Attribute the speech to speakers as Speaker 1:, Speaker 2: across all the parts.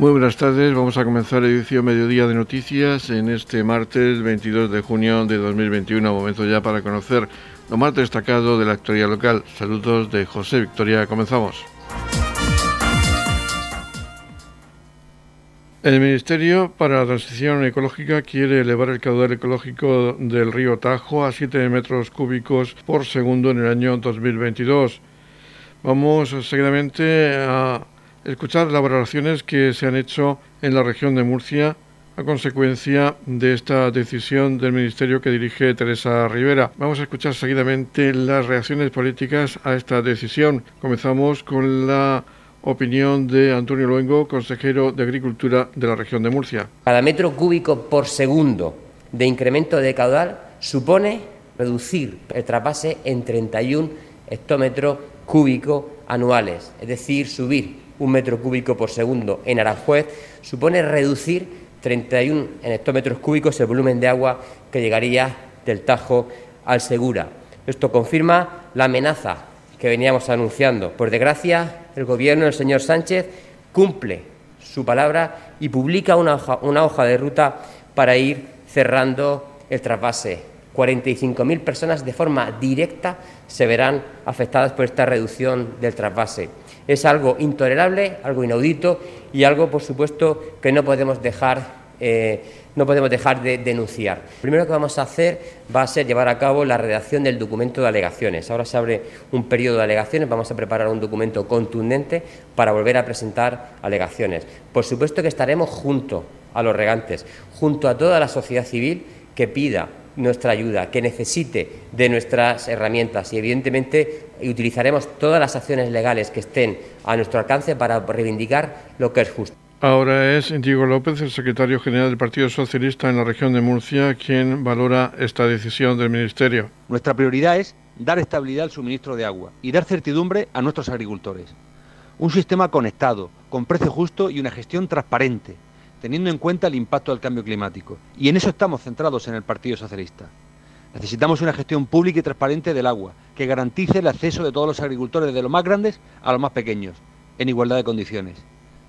Speaker 1: Muy buenas tardes, vamos a comenzar edición Mediodía de Noticias en este martes 22 de junio de 2021, momento ya para conocer lo más destacado de la actualidad local. Saludos de José Victoria, comenzamos. El Ministerio para la Transición Ecológica quiere elevar el caudal ecológico del río Tajo a 7 metros cúbicos por segundo en el año 2022. Vamos seguidamente a escuchar las valoraciones que se han hecho en la región de Murcia a consecuencia de esta decisión del ministerio que dirige Teresa Rivera. Vamos a escuchar seguidamente las reacciones políticas a esta decisión. Comenzamos con la opinión de Antonio Luengo, consejero de Agricultura de la región de Murcia.
Speaker 2: Cada metro cúbico por segundo de incremento de caudal supone reducir el trasvase en 31 hectómetros cúbicos anuales, es decir, subir un metro cúbico por segundo en Aranjuez, supone reducir 31 en hectómetros cúbicos el volumen de agua que llegaría del Tajo al Segura. Esto confirma la amenaza que veníamos anunciando. Por desgracia, el Gobierno del señor Sánchez cumple su palabra y publica una hoja, una hoja de ruta para ir cerrando el trasvase. 45.000 personas de forma directa se verán afectadas por esta reducción del trasvase. Es algo intolerable, algo inaudito y algo, por supuesto, que no podemos dejar. Eh, no podemos dejar de denunciar. Lo primero que vamos a hacer va a ser llevar a cabo la redacción del documento de alegaciones. Ahora se abre un periodo de alegaciones, vamos a preparar un documento contundente para volver a presentar alegaciones. Por supuesto que estaremos junto a los regantes, junto a toda la sociedad civil que pida nuestra ayuda, que necesite de nuestras herramientas y, evidentemente, utilizaremos todas las acciones legales que estén a nuestro alcance para reivindicar lo que es justo.
Speaker 1: Ahora es Diego López, el secretario general del Partido Socialista en la región de Murcia, quien valora esta decisión del Ministerio.
Speaker 3: Nuestra prioridad es dar estabilidad al suministro de agua y dar certidumbre a nuestros agricultores. Un sistema conectado, con precio justo y una gestión transparente, teniendo en cuenta el impacto del cambio climático. Y en eso estamos centrados en el Partido Socialista. Necesitamos una gestión pública y transparente del agua, que garantice el acceso de todos los agricultores, de los más grandes a los más pequeños, en igualdad de condiciones.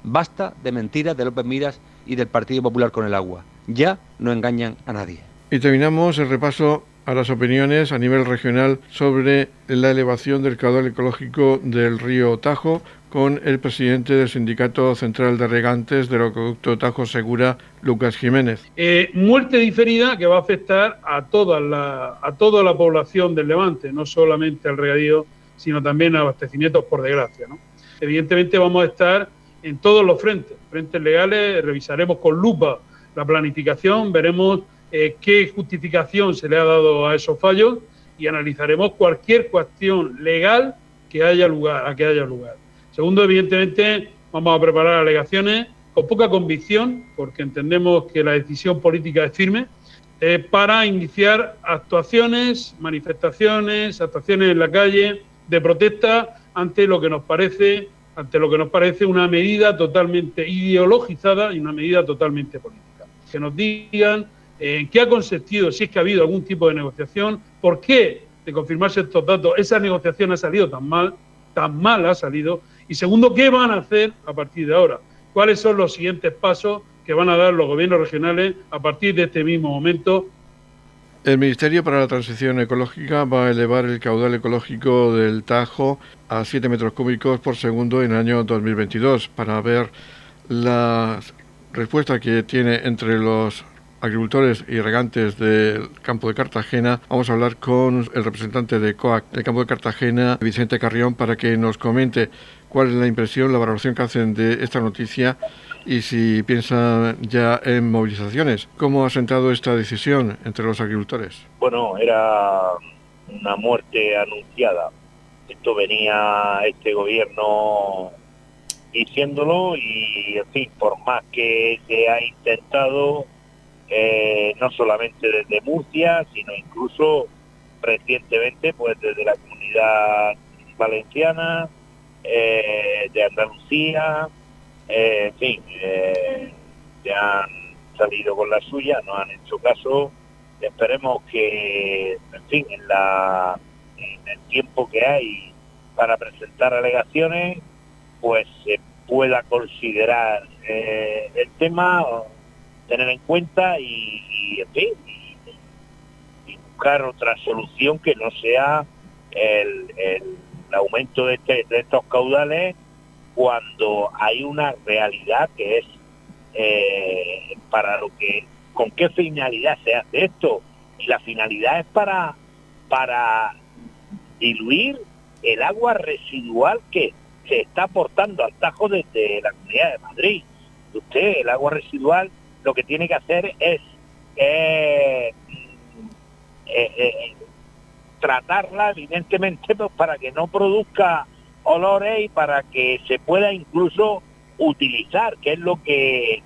Speaker 3: Basta de mentiras de López Miras y del Partido Popular con el agua. Ya no engañan a nadie.
Speaker 1: Y terminamos el repaso a las opiniones a nivel regional sobre la elevación del caudal ecológico del río Tajo con el presidente del Sindicato Central de Regantes del Acueducto Tajo Segura, Lucas Jiménez.
Speaker 4: Eh, muerte diferida que va a afectar a toda, la, a toda la población del Levante, no solamente al regadío, sino también a abastecimientos por desgracia. Evidentemente vamos a estar en todos los frentes, frentes legales, revisaremos con lupa la planificación, veremos eh, qué justificación se le ha dado a esos fallos y analizaremos cualquier cuestión legal que haya lugar, a que haya lugar. Segundo, evidentemente, vamos a preparar alegaciones con poca convicción, porque entendemos que la decisión política es firme, eh, para iniciar actuaciones, manifestaciones, actuaciones en la calle de protesta ante lo que nos parece, ante lo que nos parece una medida totalmente ideologizada y una medida totalmente política. Que nos digan eh, en qué ha consistido, si es que ha habido algún tipo de negociación, por qué, de confirmarse estos datos, esa negociación ha salido tan mal, tan mal ha salido y segundo, ¿qué van a hacer a partir de ahora? ¿Cuáles son los siguientes pasos que van a dar los gobiernos regionales a partir de este mismo momento?
Speaker 1: El Ministerio para la Transición Ecológica va a elevar el caudal ecológico del Tajo a 7 metros cúbicos por segundo en el año 2022 para ver la respuesta que tiene entre los agricultores y regantes del campo de Cartagena. Vamos a hablar con el representante de COAC del campo de Cartagena, Vicente Carrión, para que nos comente cuál es la impresión, la valoración que hacen de esta noticia y si piensan ya en movilizaciones. ¿Cómo ha sentado esta decisión entre los agricultores?
Speaker 5: Bueno, era una muerte anunciada. Esto venía este gobierno diciéndolo y, en fin, por más que se ha intentado, eh, no solamente desde Murcia, sino incluso recientemente, pues desde la comunidad valenciana, eh, de Andalucía, eh, en fin, eh, se han salido con la suya, no han hecho caso. Esperemos que, en fin, en, el tiempo que hay para presentar alegaciones, pues se pueda considerar eh, el tema, tener en cuenta y, en fin, y, buscar otra solución que no sea el, aumento este, de, estos caudales cuando hay una realidad que es eh, para lo que, con qué finalidad se hace esto. Y la finalidad es para, para diluir el agua residual que se está aportando al Tajo desde la Comunidad de Madrid. Usted, el agua residual, lo que tiene que hacer es eh, eh, tratarla, evidentemente, pues, para que no produzca olores y para que se pueda incluso utilizar, que es lo que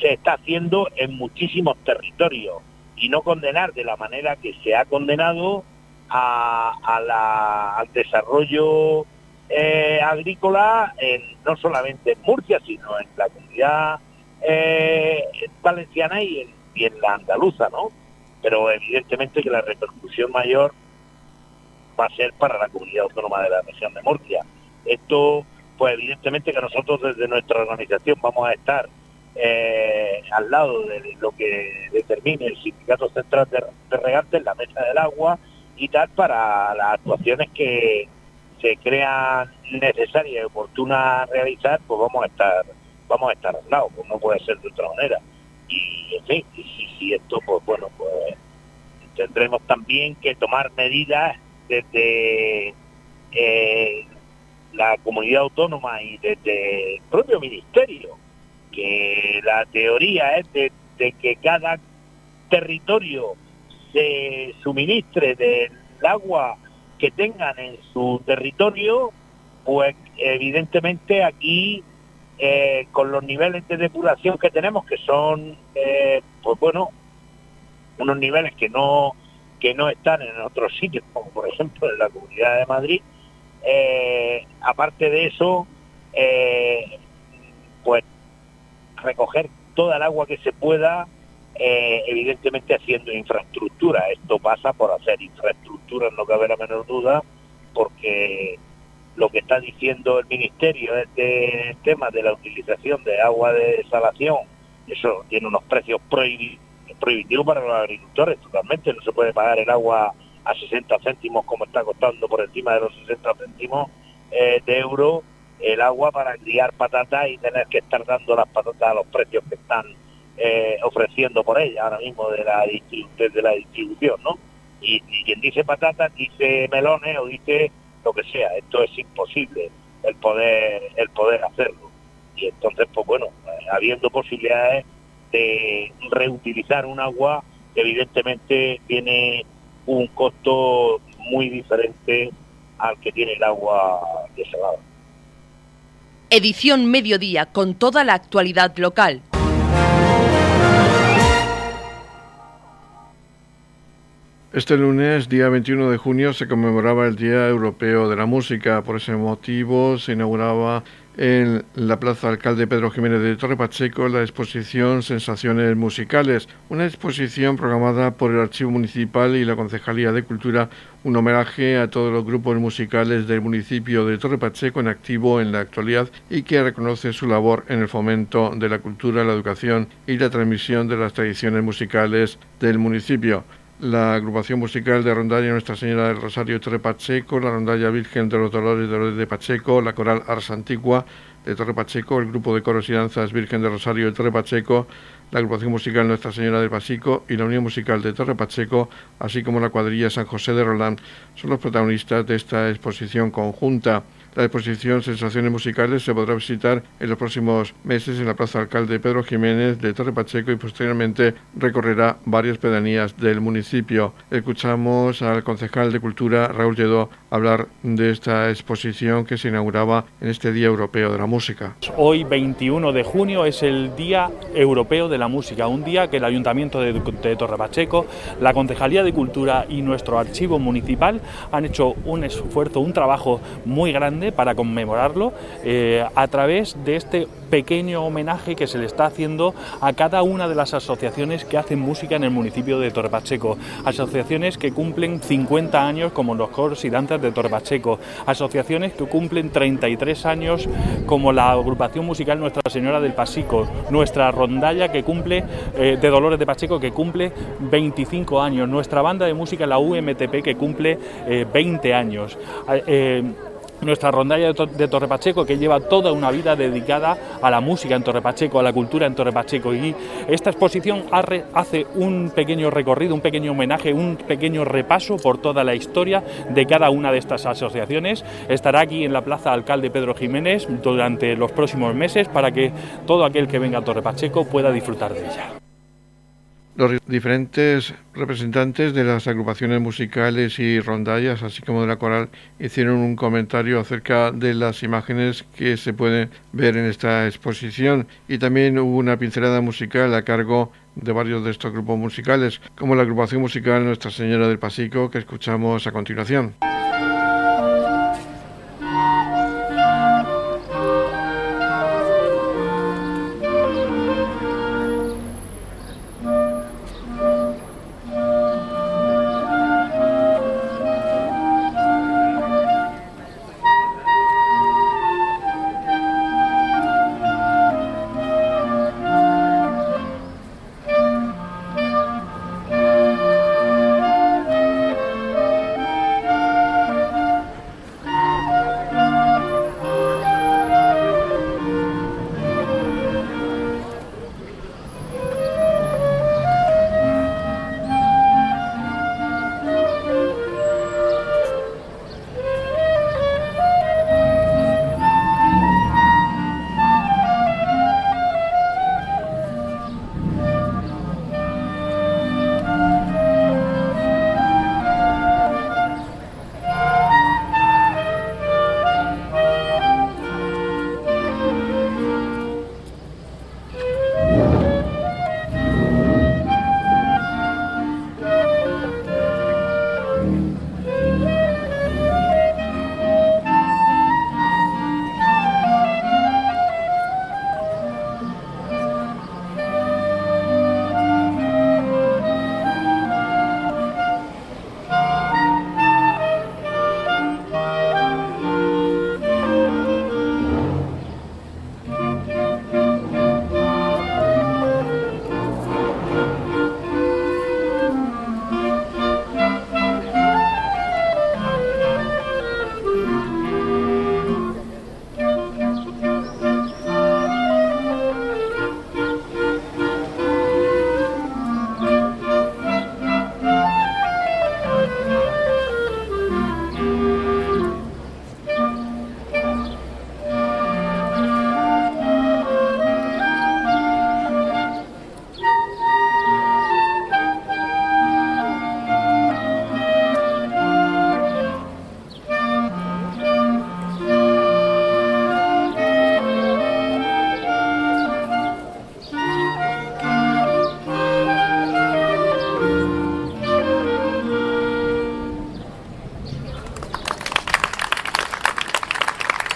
Speaker 5: se está haciendo en muchísimos territorios, y no condenar de la manera que se ha condenado a, al desarrollo eh, agrícola en, no solamente en Murcia, sino en la comunidad eh, valenciana y en, y en la andaluza, ¿no? Pero evidentemente que la repercusión mayor va a ser para la comunidad autónoma de la región de Murcia. Esto, pues evidentemente que nosotros desde nuestra organización vamos a estar eh, al lado de lo que determine el Sindicato Central de, de Regantes, la Mesa del Agua, y tal para las actuaciones que se crean necesarias y oportunas realizar, pues vamos a estar vamos a estar al lado, pues no puede ser de otra manera. Y en fin, si, esto, pues bueno, pues tendremos también que tomar medidas desde eh, la comunidad autónoma y desde el propio ministerio, que la teoría es de que cada territorio se suministre del agua que tengan en su territorio, pues evidentemente aquí eh, con los niveles de depuración que tenemos, que son, eh, pues bueno, unos niveles que no que no están en otros sitios, como por ejemplo en la Comunidad de Madrid, eh, aparte de eso, pues recoger toda el agua que se pueda eh, evidentemente haciendo infraestructura. Esto pasa por hacer infraestructura, no cabe la menor duda, porque lo que está diciendo el Ministerio es de tema de la utilización de agua de desalación, eso tiene unos precios prohibitivos para los agricultores totalmente, no se puede pagar el agua a 60 céntimos como está costando por encima de los 60 céntimos eh, de euro el agua para criar patatas y tener que estar dando las patatas a los precios que están eh, ofreciendo por ella ahora mismo de la, de la distribución, ¿no? Y, quien dice patatas dice melones o dice lo que sea. Esto es imposible el poder el poder hacerlo. Y entonces, pues bueno, eh, habiendo posibilidades de reutilizar un agua, evidentemente tiene un costo muy diferente al que tiene el agua desalada.
Speaker 6: Edición Mediodía con toda la actualidad local.
Speaker 1: Este lunes, día 21 de junio, se conmemoraba el Día Europeo de la Música. Por ese motivo, se inauguraba en la Plaza Alcalde Pedro Jiménez de Torre Pacheco la exposición Sensaciones Musicales, una exposición programada por el Archivo Municipal y la Concejalía de Cultura, un homenaje a todos los grupos musicales del municipio de Torre Pacheco en activo en la actualidad y que reconoce su labor en el fomento de la cultura, la educación y la transmisión de las tradiciones musicales del municipio la agrupación musical de Rondalla Nuestra Señora del Rosario de Torre Pacheco, la Rondalla Virgen de los Dolores de Pacheco, la Coral Ars Antigua de Torre Pacheco, el grupo de coros y danzas Virgen de Rosario de Torre Pacheco, la agrupación musical Nuestra Señora del Pasico y la Unión Musical de Torre Pacheco, así como la cuadrilla San José de Roland, son los protagonistas de esta exposición conjunta. La exposición Sensaciones Musicales se podrá visitar en los próximos meses en la Plaza Alcalde Pedro Jiménez de Torre Pacheco y posteriormente recorrerá varias pedanías del municipio. Escuchamos al concejal de Cultura, Raúl Lledó, hablar de esta exposición que se inauguraba en este Día Europeo de la Música.
Speaker 7: Hoy, 21 de junio, es el Día Europeo de la Música, un día que el Ayuntamiento de, de Torre Pacheco, la Concejalía de Cultura y nuestro archivo municipal han hecho un esfuerzo, un trabajo muy grande para conmemorarlo eh, a través de este pequeño homenaje que se le está haciendo a cada una de las asociaciones que hacen música en el municipio de Torrepacheco. Asociaciones que cumplen 50 años como los coros y danzas de Torrepacheco. Asociaciones que cumplen 33 años como la agrupación musical Nuestra Señora del Pasico. Nuestra rondalla que cumple eh, de Dolores de Pacheco que cumple 25 años. Nuestra banda de música la UMTP que cumple 20 eh, años. Eh, nuestra rondalla de Torre Pacheco que lleva toda una vida dedicada a la música en Torre Pacheco, a la cultura en Torre Pacheco y esta exposición hace un pequeño recorrido, un pequeño homenaje, un pequeño repaso por toda la historia de cada una de estas asociaciones. Estará aquí en la Plaza Alcalde Pedro Jiménez durante los próximos meses para que todo aquel que venga a Torre Pacheco pueda disfrutar de ella.
Speaker 1: Los diferentes representantes de las agrupaciones musicales y rondallas, así como de la coral, hicieron un comentario acerca de las imágenes que se pueden ver en esta exposición y también hubo una pincelada musical a cargo de varios de estos grupos musicales, como la agrupación musical Nuestra Señora del Pasico que escuchamos a continuación.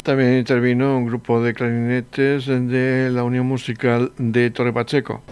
Speaker 1: También intervino un grupo de clarinetes de la Unión Musical de Torre Pacheco.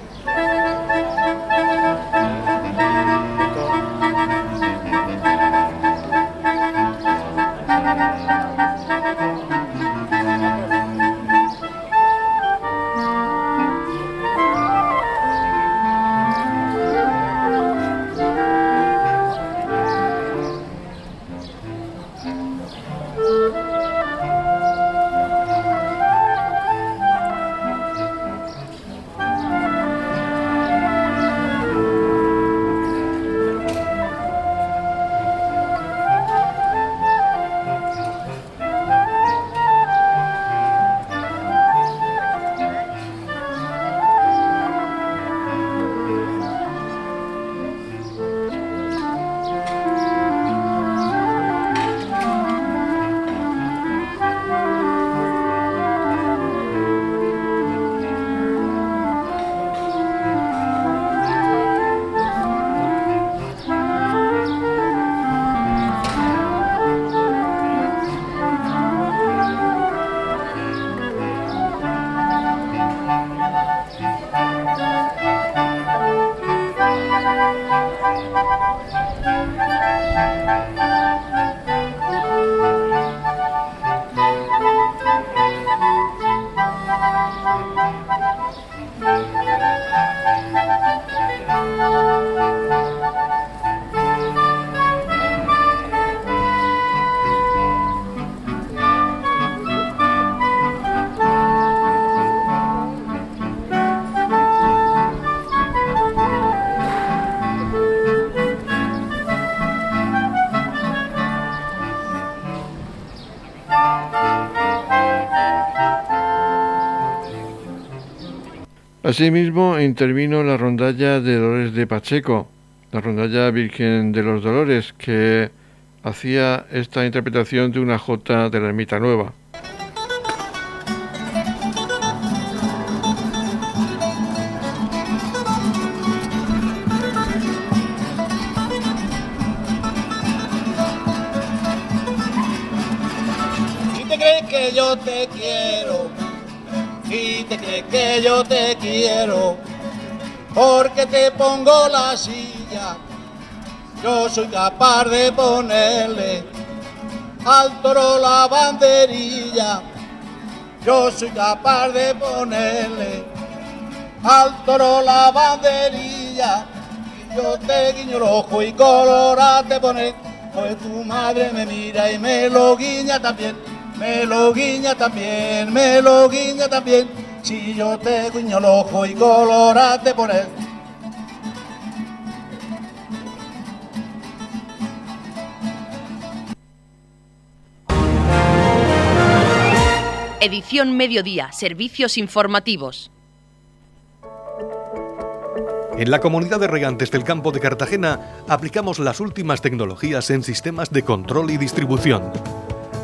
Speaker 1: Asimismo, intervino la rondalla de Dolores de Pacheco, la rondalla Virgen de los Dolores, que hacía esta interpretación de una jota de la Ermita Nueva.
Speaker 8: Te quiero, porque te pongo la silla, yo soy capaz de ponerle al toro la banderilla, yo soy capaz de ponerle al toro la banderilla, yo te guiño el ojo y colorate te pone, pues tu madre me mira y me lo guiña también me lo guiña también, me lo guiña también, si yo te guiño el ojo y colorate por él.
Speaker 6: Edición Mediodía, Servicios Informativos.
Speaker 9: En la comunidad de regantes del campo de Cartagena aplicamos las últimas tecnologías en sistemas de control y distribución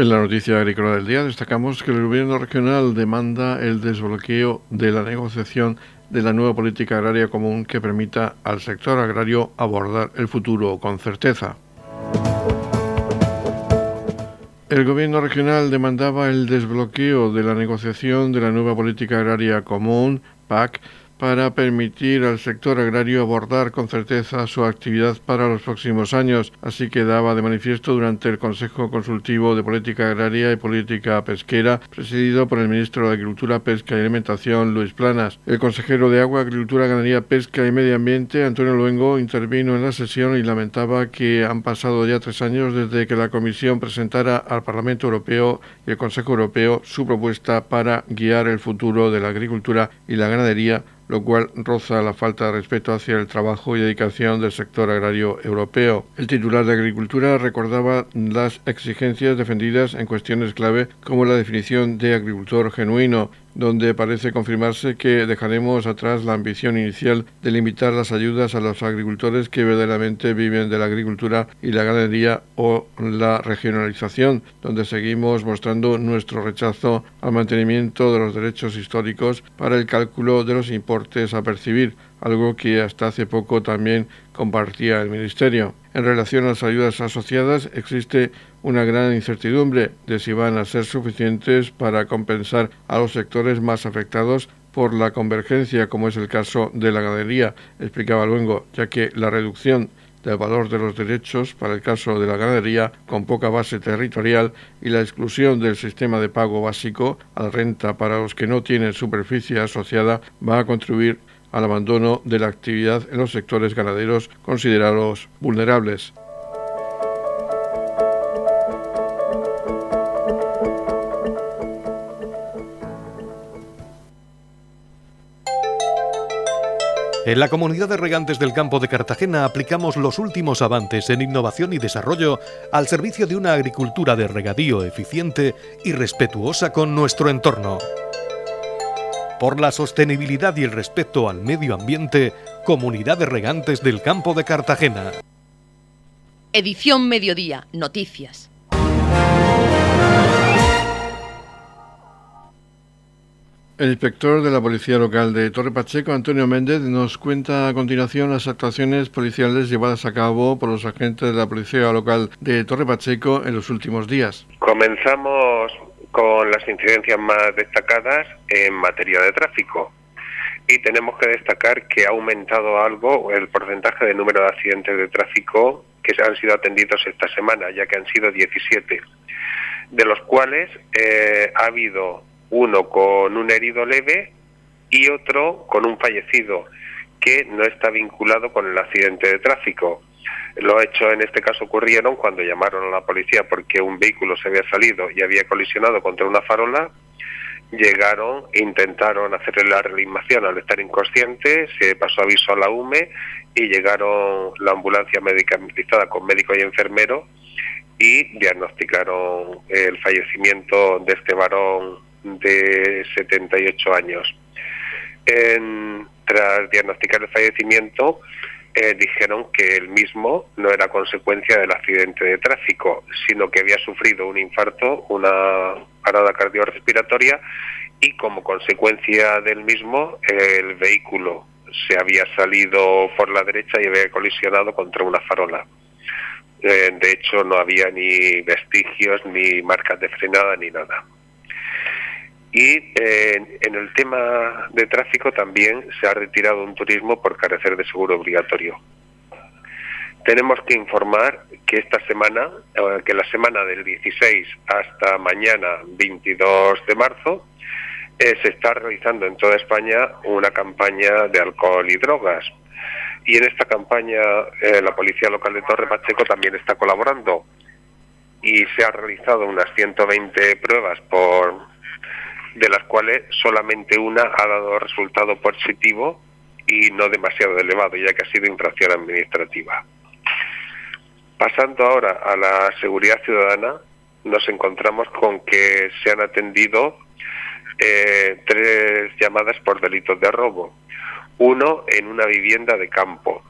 Speaker 1: En la noticia agrícola del día destacamos que el gobierno regional demanda el desbloqueo de la negociación de la nueva política agraria común que permita al sector agrario abordar el futuro con certeza. El gobierno regional demandaba el desbloqueo de la negociación de la nueva política agraria común, PAC, para permitir al sector agrario abordar con certeza su actividad para los próximos años. Así quedaba de manifiesto durante el Consejo Consultivo de Política Agraria y Política Pesquera, presidido por el ministro de Agricultura, Pesca y Alimentación, Luis Planas. El consejero de Agua, Agricultura, Ganadería, Pesca y Medio Ambiente, Antonio Luengo, intervino en la sesión y lamentaba que han pasado ya tres años desde que la Comisión presentara al Parlamento Europeo y el Consejo Europeo su propuesta para guiar el futuro de la agricultura y la ganadería lo cual roza la falta de respeto hacia el trabajo y dedicación del sector agrario europeo. El titular de Agricultura recordaba las exigencias defendidas en cuestiones clave como la definición de agricultor genuino, donde parece confirmarse que dejaremos atrás la ambición inicial de limitar las ayudas a los agricultores que verdaderamente viven de la agricultura y la ganadería o la regionalización, donde seguimos mostrando nuestro rechazo al mantenimiento de los derechos históricos para el cálculo de los importes a percibir, algo que hasta hace poco también compartía el Ministerio. En relación a las ayudas asociadas, existe una gran incertidumbre de si van a ser suficientes para compensar a los sectores más afectados por la convergencia, como es el caso de la ganadería, explicaba luego, ya que la reducción del valor de los derechos para el caso de la ganadería con poca base territorial y la exclusión del sistema de pago básico a la renta para los que no tienen superficie asociada va a contribuir al abandono de la actividad en los sectores ganaderos considerados vulnerables.
Speaker 9: En la comunidad de regantes del campo de Cartagena aplicamos los últimos avances en innovación y desarrollo al servicio de una agricultura de regadío eficiente y respetuosa con nuestro entorno por la sostenibilidad y el respeto al medio ambiente, Comunidad de Regantes del Campo de Cartagena.
Speaker 6: Edición Mediodía, Noticias.
Speaker 1: El inspector de la Policía Local de Torre Pacheco, Antonio Méndez, nos cuenta a continuación las actuaciones policiales llevadas a cabo por los agentes de la Policía Local de Torre Pacheco en los últimos días.
Speaker 10: Comenzamos con las incidencias más destacadas en materia de tráfico. Y tenemos que destacar que ha aumentado algo el porcentaje de número de accidentes de tráfico que han sido atendidos esta semana, ya que han sido 17, de los cuales eh, ha habido uno con un herido leve y otro con un fallecido. que no está vinculado con el accidente de tráfico. Lo hecho en este caso ocurrieron cuando llamaron a la policía porque un vehículo se había salido y había colisionado contra una farola. Llegaron, intentaron hacerle la reanimación al estar inconsciente, se pasó aviso a la UME y llegaron la ambulancia medicamentada con médico y enfermero y diagnosticaron el fallecimiento de este varón de 78 años. tras diagnosticar el fallecimiento, eh, dijeron que el mismo no era consecuencia del accidente de tráfico, sino que había sufrido un infarto, una parada cardiorrespiratoria y como consecuencia del mismo el vehículo se había salido por la derecha y había colisionado contra una farola. Eh, de hecho, no había ni vestigios, ni marcas de frenada, ni nada. Y eh, en el tema de tráfico también se ha retirado un turismo por carecer de seguro obligatorio. Tenemos que informar que esta semana, eh, que la semana del 16 hasta mañana 22 de marzo, eh, se está realizando en toda España una campaña de alcohol y drogas. Y en esta campaña la Policía Local de Torre Pacheco también está colaborando y se ha realizado unas 120 pruebas por de las cuales solamente una ha dado resultado positivo y no demasiado elevado, ya que ha sido infracción administrativa. Pasando ahora a la seguridad ciudadana, nos encontramos con que se han atendido eh, tres llamadas por delitos de robo. Uno en una vivienda de campo,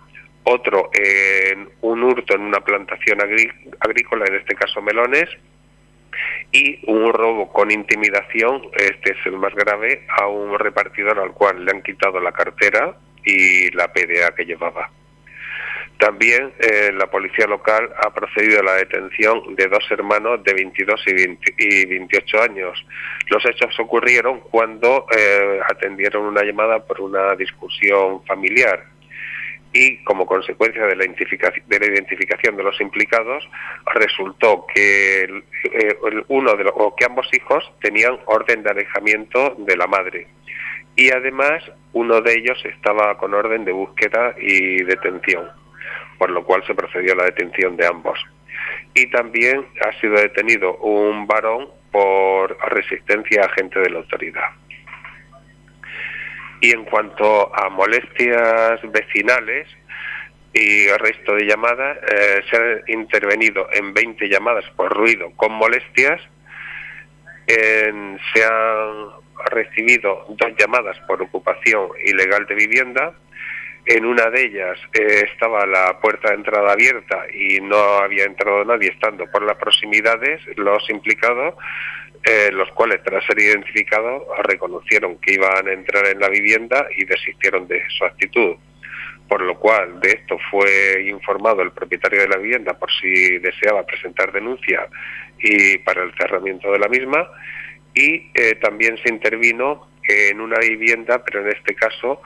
Speaker 10: otro en un hurto en una plantación agrícola, en este caso melones, y un robo con intimidación, este es el más grave, a un repartidor al cual le han quitado la cartera y la PDA que llevaba. También eh, la policía local ha procedido a la detención de dos hermanos de 22 y, 28 años. Los hechos ocurrieron cuando eh, atendieron una llamada por una discusión familiar y como consecuencia de la, identificación de, los implicados resultó que eh, uno de los, o que ambos hijos tenían orden de alejamiento de la madre. Y además uno de ellos estaba con orden de búsqueda y detención por lo cual se procedió a la detención de ambos. Y también ha sido detenido un varón por resistencia a agente de la autoridad y en cuanto a molestias vecinales y el resto de llamadas, eh, se han intervenido en 20 llamadas por ruido con molestias. se han recibido dos llamadas por ocupación ilegal de vivienda. En una de ellas eh, estaba la puerta de entrada abierta y no había entrado nadie estando por las proximidades. Los implicados eh, los cuales tras ser identificados reconocieron que iban a entrar en la vivienda y desistieron de su actitud. Por lo cual de esto fue informado el propietario de la vivienda por si deseaba presentar denuncia y para el cerramiento de la misma y eh, también se intervino en una vivienda, pero en este caso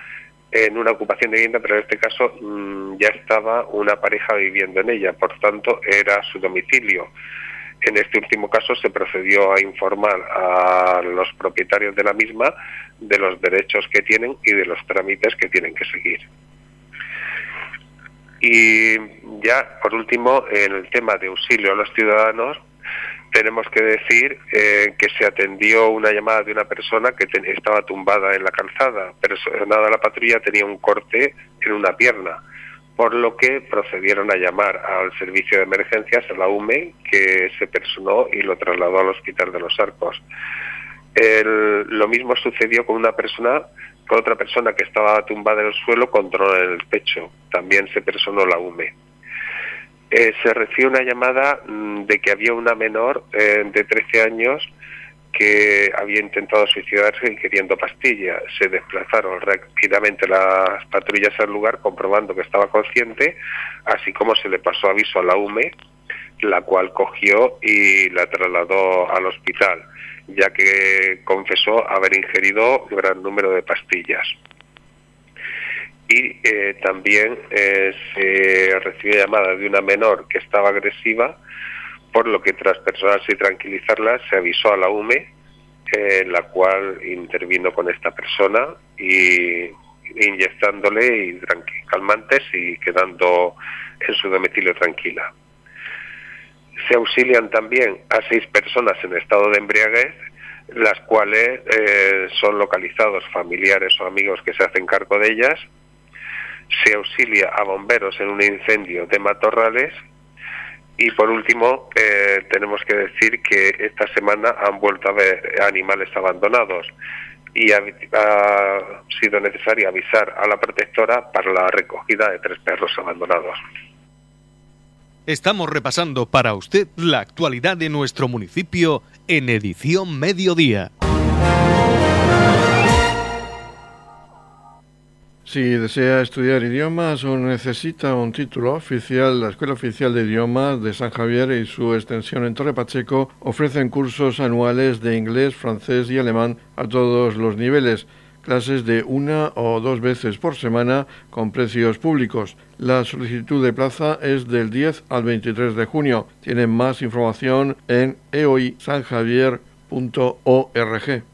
Speaker 10: en una ocupación de vivienda, pero en este caso mm, ya estaba una pareja viviendo en ella, por tanto era su domicilio. En este último caso se procedió a informar a los propietarios de la misma de los derechos que tienen y de los trámites que tienen que seguir. Y ya, por último, en el tema de auxilio a los ciudadanos, tenemos que decir eh, que se atendió una llamada de una persona que estaba tumbada en la calzada, pero nada la patrulla tenía un corte en una pierna por lo que procedieron a llamar al servicio de emergencias, a la UME, que se personó y lo trasladó al Hospital de los Arcos. lo mismo sucedió con una persona, con otra persona que estaba tumbada en el suelo con dolor en el pecho. También se personó la UME. Eh, se recibió una llamada mm, de que había una menor eh, de 13 años que había intentado suicidarse queriendo pastillas. Se desplazaron rápidamente las patrullas al lugar comprobando que estaba consciente, así como se le pasó aviso a la UME, la cual cogió y la trasladó al hospital, ya que confesó haber ingerido un gran número de pastillas. Y eh, también eh, se recibió llamada de una menor que estaba agresiva por lo que tras personarse y tranquilizarla se avisó a la UME, la cual intervino con esta persona y inyectándole y calmantes y quedando en su domicilio tranquila. Se auxilian también a seis personas en estado de embriaguez, las cuales eh, son localizados familiares o amigos que se hacen cargo de ellas. Se auxilia a bomberos en un incendio de matorrales y por último, eh, tenemos que decir que esta semana han vuelto a ver animales abandonados y ha, sido necesario avisar a la protectora para la recogida de tres perros abandonados.
Speaker 9: Estamos repasando para usted la actualidad de nuestro municipio en edición mediodía.
Speaker 1: Si desea estudiar idiomas o necesita un título oficial, la Escuela Oficial de Idiomas de San Javier y su extensión en Torre Pacheco ofrecen cursos anuales de inglés, francés y alemán a todos los niveles, clases de una o dos veces por semana con precios públicos. La solicitud de plaza es del 10 al 23 de junio. Tienen más información en eoisanjavier.org.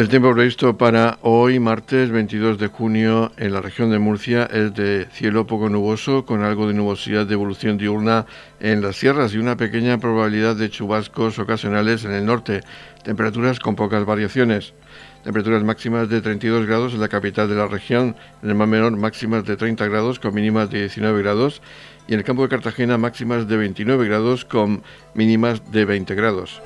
Speaker 1: El tiempo previsto para hoy, martes 22 de junio, en la región de Murcia es de cielo poco nuboso, con algo de nubosidad de evolución diurna en las sierras y una pequeña probabilidad de chubascos ocasionales en el norte. Temperaturas con pocas variaciones. Temperaturas máximas de 32 grados en la capital de la región, en el mar menor máximas de 30 grados con mínimas de 19 grados y en el campo de Cartagena máximas de 29 grados con mínimas de 20 grados.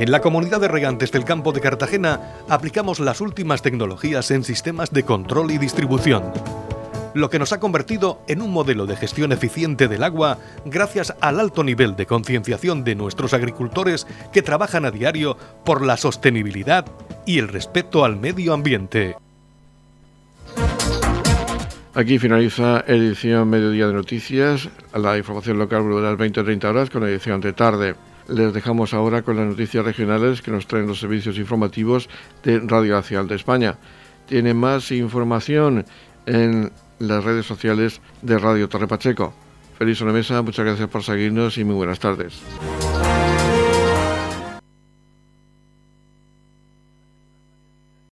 Speaker 9: En la comunidad de regantes del campo de Cartagena aplicamos las últimas tecnologías en sistemas de control y distribución, lo que nos ha convertido en un modelo de gestión eficiente del agua gracias al alto nivel de concienciación de nuestros agricultores que trabajan a diario por la sostenibilidad y el respeto al medio ambiente.
Speaker 1: Aquí finaliza edición Mediodía de Noticias. La información local volverá a las 20-30 horas con edición de tarde. Les dejamos ahora con las noticias regionales que nos traen los servicios informativos de Radio Nacional de España. Tiene más información en las redes sociales de Radio Torre Pacheco. Feliz mesa, muchas gracias por seguirnos y muy buenas tardes.